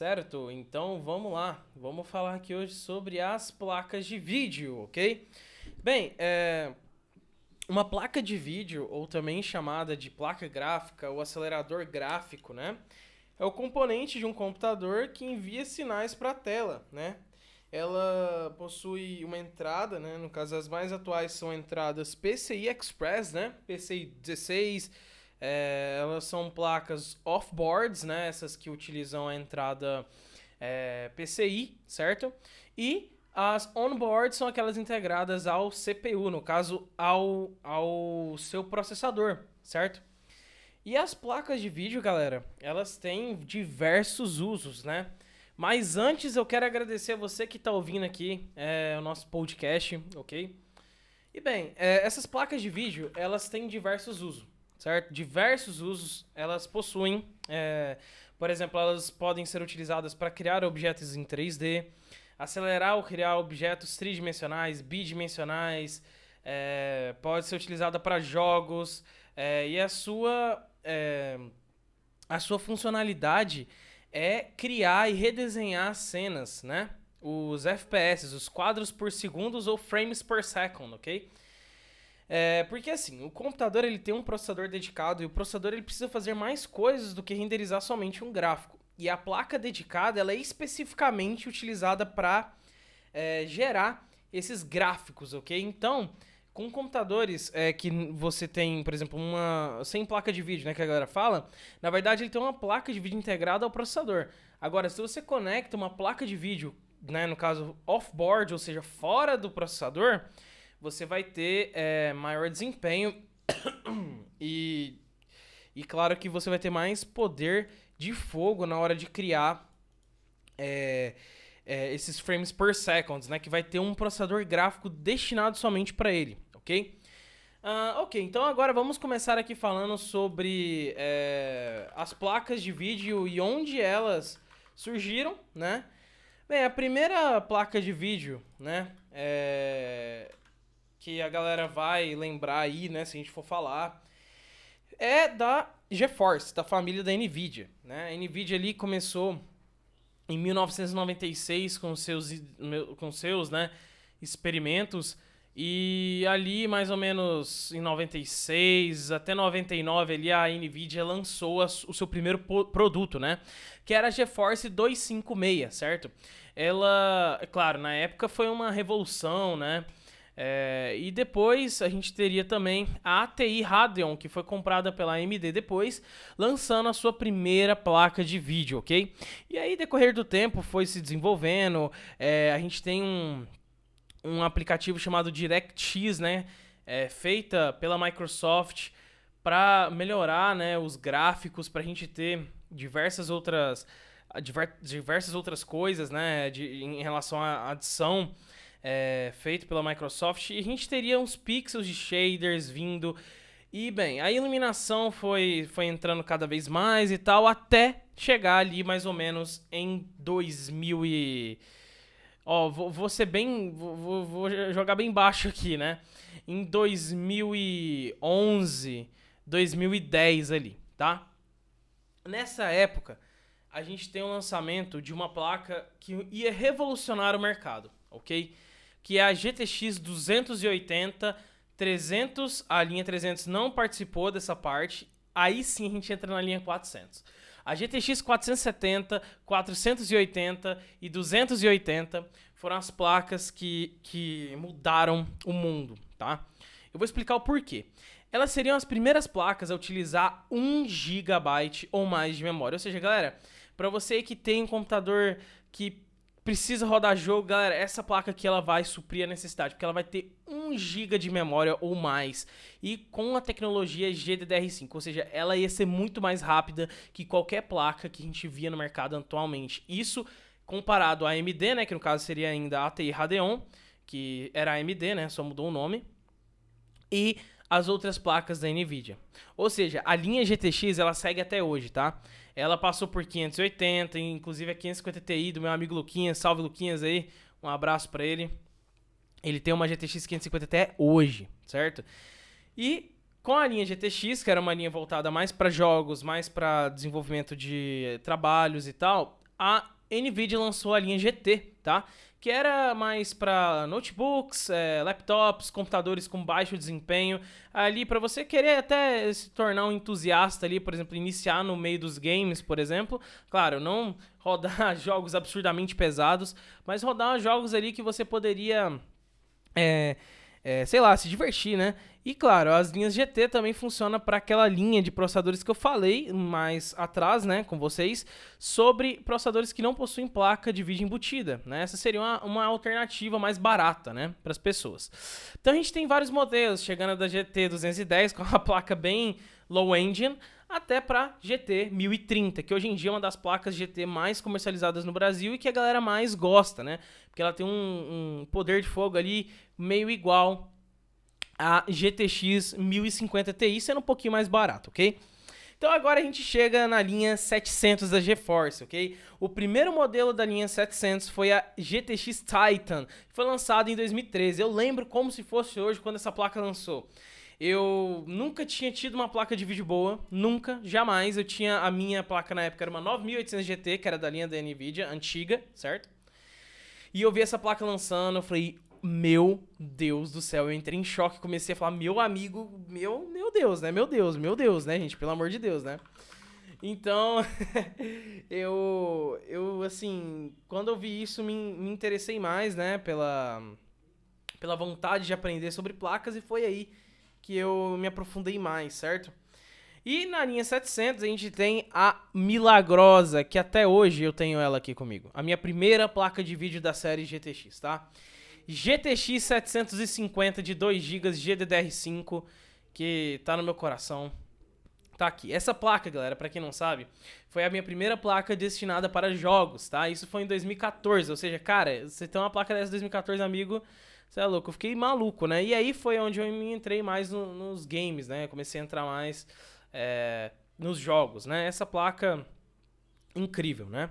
Certo? Então vamos lá. Vamos falar aqui hoje sobre as placas de vídeo, ok? Bem, é... uma placa de vídeo, ou também chamada de placa gráfica ou acelerador gráfico, né? É o componente de um computador que envia sinais para a tela, né? Ela possui uma entrada, né? No caso, as mais atuais são entradas PCI Express, né? PCI 16, é, elas são placas off-boards, né? Essas que utilizam a entrada é, PCI, certo? E as on-board são aquelas integradas ao CPU, no caso, ao, ao seu processador, certo? E as placas de vídeo, galera, elas têm diversos usos, né? Mas antes eu quero agradecer a você que está ouvindo aqui é, o nosso podcast, ok? E bem, é, essas placas de vídeo, elas têm diversos usos certo? Diversos usos elas possuem. É, por exemplo, elas podem ser utilizadas para criar objetos em 3D, acelerar ou criar objetos tridimensionais, bidimensionais, é, pode ser utilizada para jogos é, e a sua é, a sua funcionalidade é criar e redesenhar cenas, né? Os FPS, os quadros por segundos ou frames per second, ok? É, porque assim, o computador ele tem um processador dedicado e o processador ele precisa fazer mais coisas do que renderizar somente um gráfico. E a placa dedicada ela é especificamente utilizada para é, gerar esses gráficos, ok? Então, com computadores é, que você tem, por exemplo, uma sem placa de vídeo, né, que a galera fala, na verdade ele tem uma placa de vídeo integrada ao processador. Agora, se você conecta uma placa de vídeo, né, no caso off-board, ou seja, fora do processador, você vai ter é, maior desempenho e, e claro que você vai ter mais poder de fogo na hora de criar é, é, esses frames per second, né? Que vai ter um processador gráfico destinado somente para ele, ok? Uh, ok, então agora vamos começar aqui falando sobre é, as placas de vídeo e onde elas surgiram, né? Bem, a primeira placa de vídeo, né? É, que a galera vai lembrar aí, né, se a gente for falar, é da GeForce, da família da Nvidia, né? A Nvidia ali começou em 1996 com seus com seus, né, experimentos e ali mais ou menos em 96 até 99 ali a Nvidia lançou a, o seu primeiro produto, né, que era a GeForce 256, certo? Ela, é claro, na época foi uma revolução, né? É, e depois a gente teria também a ATI Radeon, que foi comprada pela AMD depois, lançando a sua primeira placa de vídeo, ok? E aí, decorrer do tempo, foi se desenvolvendo. É, a gente tem um, um aplicativo chamado DirectX, né? É, feita pela Microsoft para melhorar né, os gráficos, para a gente ter diversas outras, diversas outras coisas né, de, em relação à adição é, feito pela Microsoft e a gente teria uns pixels de shaders vindo. E bem, a iluminação foi, foi entrando cada vez mais e tal, até chegar ali mais ou menos em 2000 e... Ó, vou, vou ser bem... Vou, vou jogar bem baixo aqui, né? Em 2011, 2010 ali, tá? Nessa época, a gente tem o lançamento de uma placa que ia revolucionar o mercado, ok? Que é a GTX 280 300, a linha 300 não participou dessa parte, aí sim a gente entra na linha 400. A GTX 470, 480 e 280 foram as placas que, que mudaram o mundo, tá? Eu vou explicar o porquê. Elas seriam as primeiras placas a utilizar 1 GB ou mais de memória. Ou seja, galera, para você que tem um computador que precisa rodar jogo, galera, essa placa aqui ela vai suprir a necessidade, porque ela vai ter 1 GB de memória ou mais. E com a tecnologia GDDR5, ou seja, ela ia ser muito mais rápida que qualquer placa que a gente via no mercado atualmente. Isso comparado à AMD, né, que no caso seria ainda a ATI Radeon, que era AMD, né, só mudou o nome. E as outras placas da Nvidia. Ou seja, a linha GTX ela segue até hoje, tá? Ela passou por 580, inclusive a 550 Ti do meu amigo Luquinhas. Salve Luquinhas aí, um abraço para ele. Ele tem uma GTX 550 até hoje, certo? E com a linha GTX, que era uma linha voltada mais para jogos, mais para desenvolvimento de trabalhos e tal, a Nvidia lançou a linha GT, tá? Que era mais para notebooks, é, laptops, computadores com baixo desempenho, ali para você querer até se tornar um entusiasta ali, por exemplo, iniciar no meio dos games, por exemplo. Claro, não rodar jogos absurdamente pesados, mas rodar jogos ali que você poderia é, é, sei lá, se divertir, né? E claro, as linhas GT também funcionam para aquela linha de processadores que eu falei mais atrás, né, com vocês, sobre processadores que não possuem placa de vídeo embutida, né? Essa seria uma, uma alternativa mais barata, né, para as pessoas. Então a gente tem vários modelos, chegando da GT 210 com uma placa bem low engine, até para GT 1030, que hoje em dia é uma das placas GT mais comercializadas no Brasil e que a galera mais gosta, né? Porque ela tem um, um poder de fogo ali meio igual a GTX 1050 Ti, sendo um pouquinho mais barato, ok? Então agora a gente chega na linha 700 da GeForce, ok? O primeiro modelo da linha 700 foi a GTX Titan, que foi lançado em 2013. Eu lembro como se fosse hoje quando essa placa lançou. Eu nunca tinha tido uma placa de vídeo boa, nunca, jamais. Eu tinha a minha placa na época era uma 9800 GT, que era da linha da Nvidia, antiga, certo? E eu vi essa placa lançando, eu falei, meu Deus do céu, eu entrei em choque, comecei a falar, meu amigo, meu, meu Deus, né? Meu Deus, meu Deus, né, gente? Pelo amor de Deus, né? Então, eu, eu, assim, quando eu vi isso, me, me interessei mais, né, pela, pela vontade de aprender sobre placas e foi aí que eu me aprofundei mais, certo? E na linha 700 a gente tem a Milagrosa, que até hoje eu tenho ela aqui comigo. A minha primeira placa de vídeo da série GTX, tá? GTX 750 de 2 GB GDDR5, que tá no meu coração. Tá aqui. Essa placa, galera, para quem não sabe, foi a minha primeira placa destinada para jogos, tá? Isso foi em 2014, ou seja, cara, você tem uma placa dessa em 2014, amigo, você é louco, eu fiquei maluco, né? E aí foi onde eu me entrei mais no, nos games, né? comecei a entrar mais é, nos jogos, né? Essa placa incrível, né?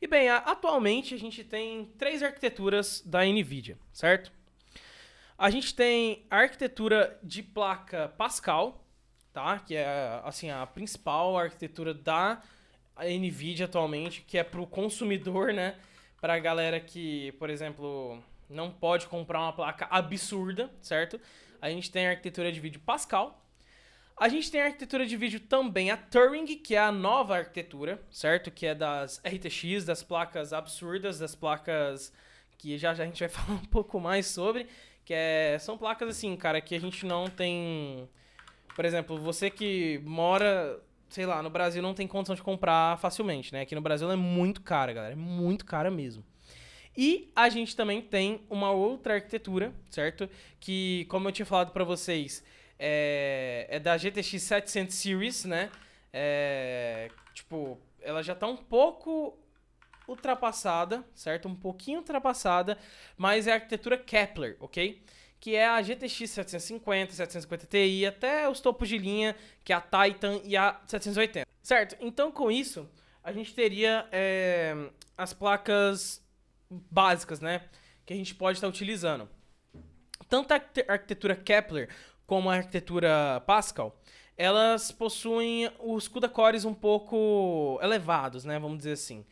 E bem, a, atualmente a gente tem três arquiteturas da NVIDIA, certo? A gente tem a arquitetura de placa Pascal, tá? Que é assim a principal arquitetura da NVIDIA atualmente, que é para o consumidor, né? Para a galera que, por exemplo, não pode comprar uma placa absurda, certo? A gente tem a arquitetura de vídeo Pascal. A gente tem a arquitetura de vídeo também a Turing, que é a nova arquitetura, certo? Que é das RTX, das placas absurdas, das placas que já, já a gente vai falar um pouco mais sobre, que é, são placas assim, cara, que a gente não tem... Por exemplo, você que mora, sei lá, no Brasil não tem condição de comprar facilmente, né? Aqui no Brasil é muito cara, galera, é muito cara mesmo. E a gente também tem uma outra arquitetura, certo? Que, como eu tinha falado para vocês, é, é, da GTX 700 Series, né? É, tipo, ela já tá um pouco ultrapassada, certo? Um pouquinho ultrapassada, mas é a arquitetura Kepler, ok? Que é a GTX 750, 750 Ti, até os topos de linha, que é a Titan e a 780. Certo? Então, com isso, a gente teria é, as placas básicas, né? Que a gente pode estar utilizando. Tanto a arquitetura Kepler como a arquitetura Pascal, elas possuem os CUDA cores um pouco elevados, né? Vamos dizer assim.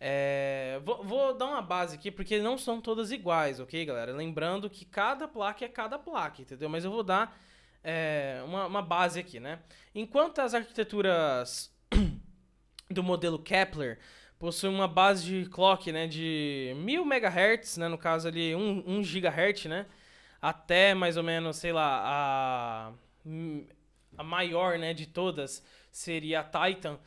É, vou, vou, dar uma base aqui, porque não são todas iguais, ok, galera? Lembrando que cada placa é cada placa, entendeu? Mas eu vou dar é, uma, uma base aqui, né? Enquanto as arquiteturas do modelo Kepler possui uma base de clock, né, de 1000 MHz, né, no caso ali 1, 1 GHz, né, até mais ou menos, sei lá, a, a maior, né, de todas seria a Titan.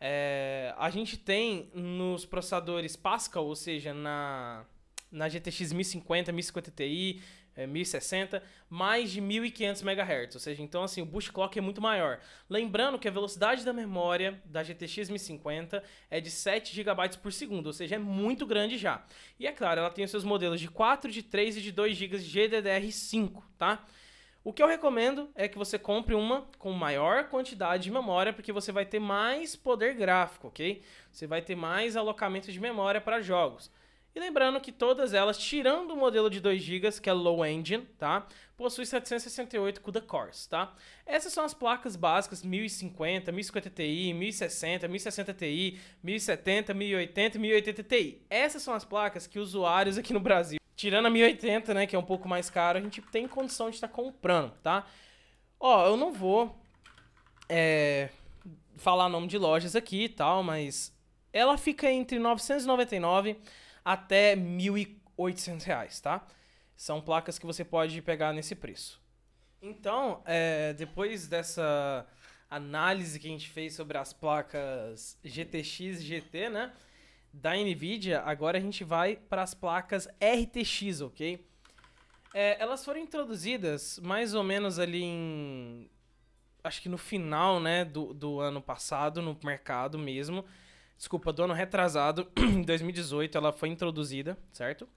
É, a gente tem nos processadores Pascal, ou seja, na, na GTX 1050, 1050 Ti, é, 1060, mais de 1500 MHz, ou seja, então assim, o boost clock é muito maior. Lembrando que a velocidade da memória da GTX 1050 é de 7 GB por segundo, ou seja, é muito grande já. E é claro, ela tem os seus modelos de 4, de 3 e de 2 GB GDDR5, tá? O que eu recomendo é que você compre uma com maior quantidade de memória, porque você vai ter mais poder gráfico, ok? Você vai ter mais alocamento de memória para jogos. E lembrando que todas elas, tirando o modelo de 2 GB, que é low engine, tá? Possui 768 CUDA cores, tá? Essas são as placas básicas 1050, 1050 Ti, 1060, 1060 Ti, 1070, 1080 e 1080 Ti. Essas são as placas que usuários aqui no Brasil, tirando a 1080, né, que é um pouco mais caro, a gente tem condição de estar tá comprando, tá? Ó, eu não vou é, falar nome de lojas aqui e tal, mas ela fica entre 999 até 1.800 reais, tá? São placas que você pode pegar nesse preço. Então, é, depois dessa análise que a gente fez sobre as placas GTX GT, né? Da NVIDIA, agora a gente vai para as placas RTX, ok? É, elas foram introduzidas mais ou menos ali em. Acho que no final, né, do, do ano passado, no mercado mesmo. Desculpa, do ano retrasado, em 2018, ela foi introduzida, certo?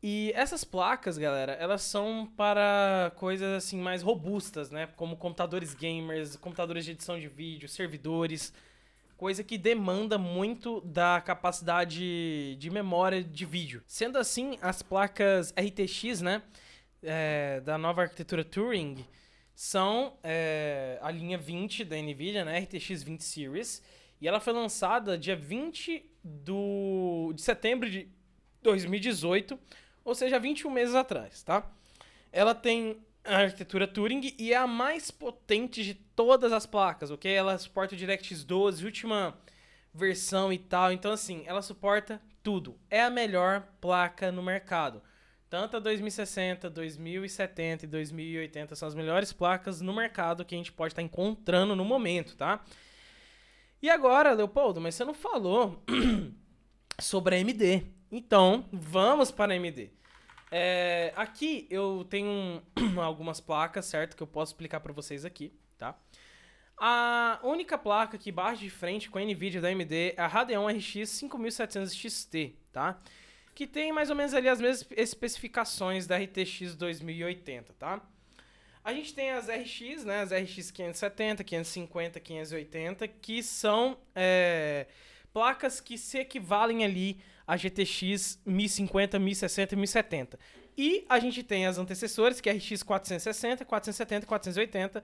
E essas placas, galera, elas são para coisas assim mais robustas, né? Como computadores gamers, computadores de edição de vídeo, servidores, coisa que demanda muito da capacidade de memória de vídeo. Sendo assim, as placas RTX, né, é, da nova arquitetura Turing, são é, a linha 20 da NVIDIA, né, RTX 20 Series, e ela foi lançada dia 20 do, de setembro de 2018, ou seja, 21 meses atrás, tá? Ela tem a arquitetura Turing e é a mais potente de todas as placas, ok? Ela suporta o DirectX 12, última versão e tal. Então, assim, ela suporta tudo. É a melhor placa no mercado. Tanto a 2060, 2070 e 2080 são as melhores placas no mercado que a gente pode estar encontrando no momento, tá? E agora, Leopoldo, mas você não falou sobre a AMD. Então, vamos para a AMD. É, aqui eu tenho algumas placas, certo? Que eu posso explicar para vocês aqui, tá? A única placa que bate de frente com a NVIDIA da AMD é a Radeon RX 5700 XT, tá? Que tem mais ou menos ali as mesmas especificações da RTX 2080, tá? A gente tem as RX, né? As RX 570, 550, 580, que são é, placas que se equivalem ali a GTX 1050, 1060 e 1070. E a gente tem as antecessoras, que é RX 460, 470 e 480,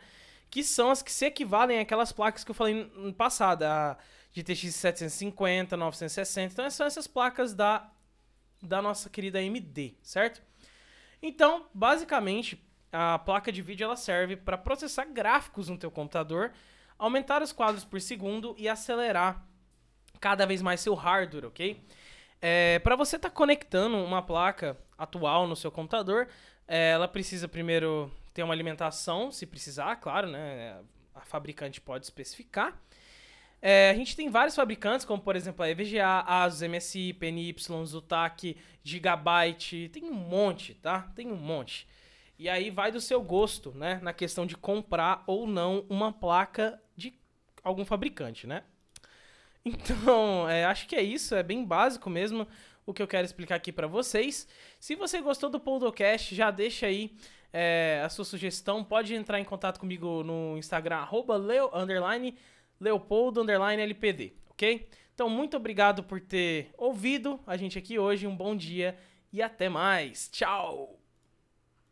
que são as que se equivalem àquelas placas que eu falei no passado, a GTX 750, 960. Então são essas placas da, da nossa querida AMD, certo? Então, basicamente, a placa de vídeo ela serve para processar gráficos no teu computador, aumentar os quadros por segundo e acelerar cada vez mais seu hardware, ok? É, para você estar tá conectando uma placa atual no seu computador, é, ela precisa primeiro ter uma alimentação, se precisar, claro, né? A fabricante pode especificar. É, a gente tem vários fabricantes, como por exemplo a EVGA, ASUS, MSI, PNY, Zotac, Gigabyte, tem um monte, tá? Tem um monte. E aí vai do seu gosto, né? Na questão de comprar ou não uma placa de algum fabricante, né? Então, é, acho que é isso, é bem básico mesmo o que eu quero explicar aqui para vocês. Se você gostou do Podcast, já deixa aí é, a sua sugestão. Pode entrar em contato comigo no Instagram, arroba leo, underline, leopoldo, underline, lpd, ok? Então, muito obrigado por ter ouvido a gente aqui hoje. Um bom dia e até mais. Tchau!